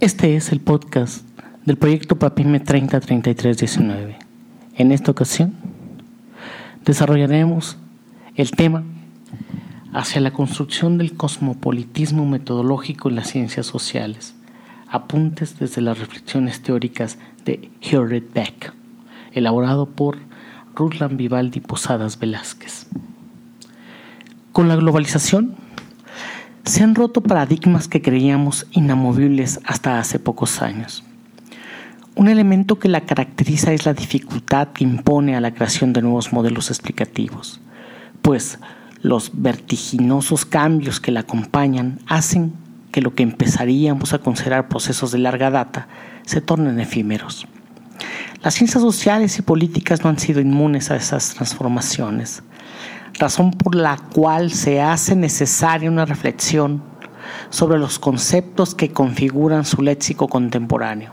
Este es el podcast del proyecto Papime 303319. En esta ocasión desarrollaremos el tema hacia la construcción del cosmopolitismo metodológico en las ciencias sociales, apuntes desde las reflexiones teóricas de Hilary Beck, elaborado por Ruslan Vivaldi Posadas Velázquez. Con la globalización, se han roto paradigmas que creíamos inamovibles hasta hace pocos años. Un elemento que la caracteriza es la dificultad que impone a la creación de nuevos modelos explicativos, pues los vertiginosos cambios que la acompañan hacen que lo que empezaríamos a considerar procesos de larga data se tornen efímeros. Las ciencias sociales y políticas no han sido inmunes a esas transformaciones razón por la cual se hace necesaria una reflexión sobre los conceptos que configuran su léxico contemporáneo,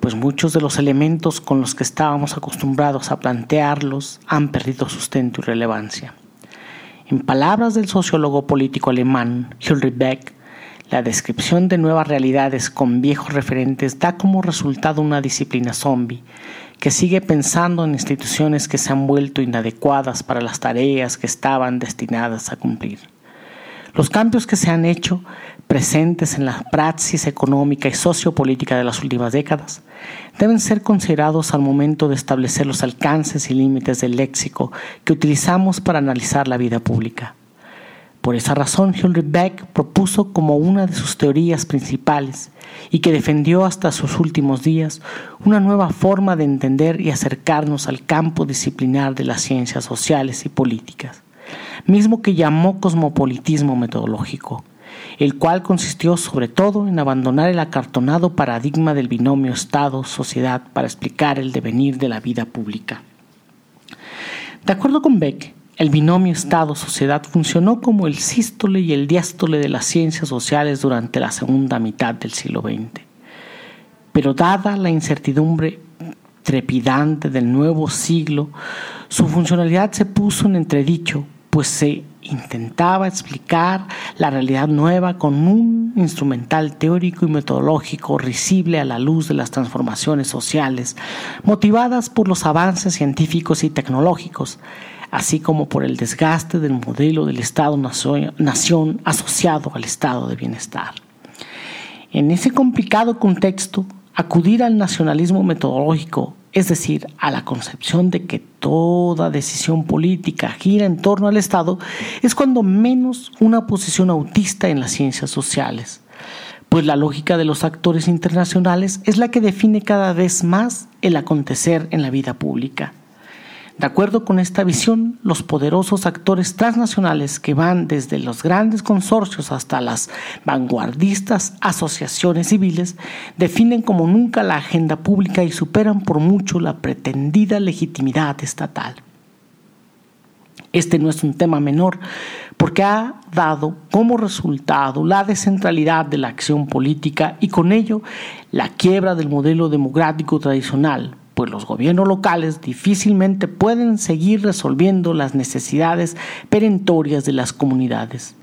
pues muchos de los elementos con los que estábamos acostumbrados a plantearlos han perdido sustento y relevancia. En palabras del sociólogo político alemán Ulrich Beck, la descripción de nuevas realidades con viejos referentes da como resultado una disciplina zombie que sigue pensando en instituciones que se han vuelto inadecuadas para las tareas que estaban destinadas a cumplir. Los cambios que se han hecho presentes en la praxis económica y sociopolítica de las últimas décadas deben ser considerados al momento de establecer los alcances y límites del léxico que utilizamos para analizar la vida pública. Por esa razón, Henry Beck propuso como una de sus teorías principales y que defendió hasta sus últimos días una nueva forma de entender y acercarnos al campo disciplinar de las ciencias sociales y políticas, mismo que llamó cosmopolitismo metodológico, el cual consistió sobre todo en abandonar el acartonado paradigma del binomio Estado-sociedad para explicar el devenir de la vida pública. De acuerdo con Beck, el binomio Estado-sociedad funcionó como el sístole y el diástole de las ciencias sociales durante la segunda mitad del siglo XX. Pero dada la incertidumbre trepidante del nuevo siglo, su funcionalidad se puso en entredicho, pues se intentaba explicar la realidad nueva con un instrumental teórico y metodológico risible a la luz de las transformaciones sociales, motivadas por los avances científicos y tecnológicos, así como por el desgaste del modelo del Estado-nación asociado al estado de bienestar. En ese complicado contexto, acudir al nacionalismo metodológico, es decir, a la concepción de que toda decisión política gira en torno al Estado, es cuando menos una posición autista en las ciencias sociales, pues la lógica de los actores internacionales es la que define cada vez más el acontecer en la vida pública. De acuerdo con esta visión, los poderosos actores transnacionales que van desde los grandes consorcios hasta las vanguardistas asociaciones civiles definen como nunca la agenda pública y superan por mucho la pretendida legitimidad estatal. Este no es un tema menor porque ha dado como resultado la descentralidad de la acción política y con ello la quiebra del modelo democrático tradicional, pues los gobiernos locales difícilmente pueden seguir resolviendo las necesidades perentorias de las comunidades.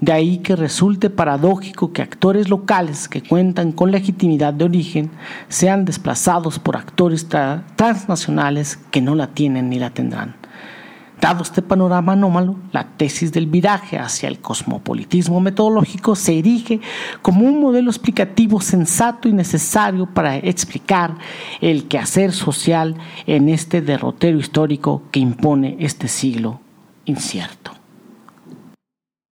De ahí que resulte paradójico que actores locales que cuentan con legitimidad de origen sean desplazados por actores transnacionales que no la tienen ni la tendrán. Dado este panorama anómalo, la tesis del viraje hacia el cosmopolitismo metodológico se erige como un modelo explicativo sensato y necesario para explicar el quehacer social en este derrotero histórico que impone este siglo incierto.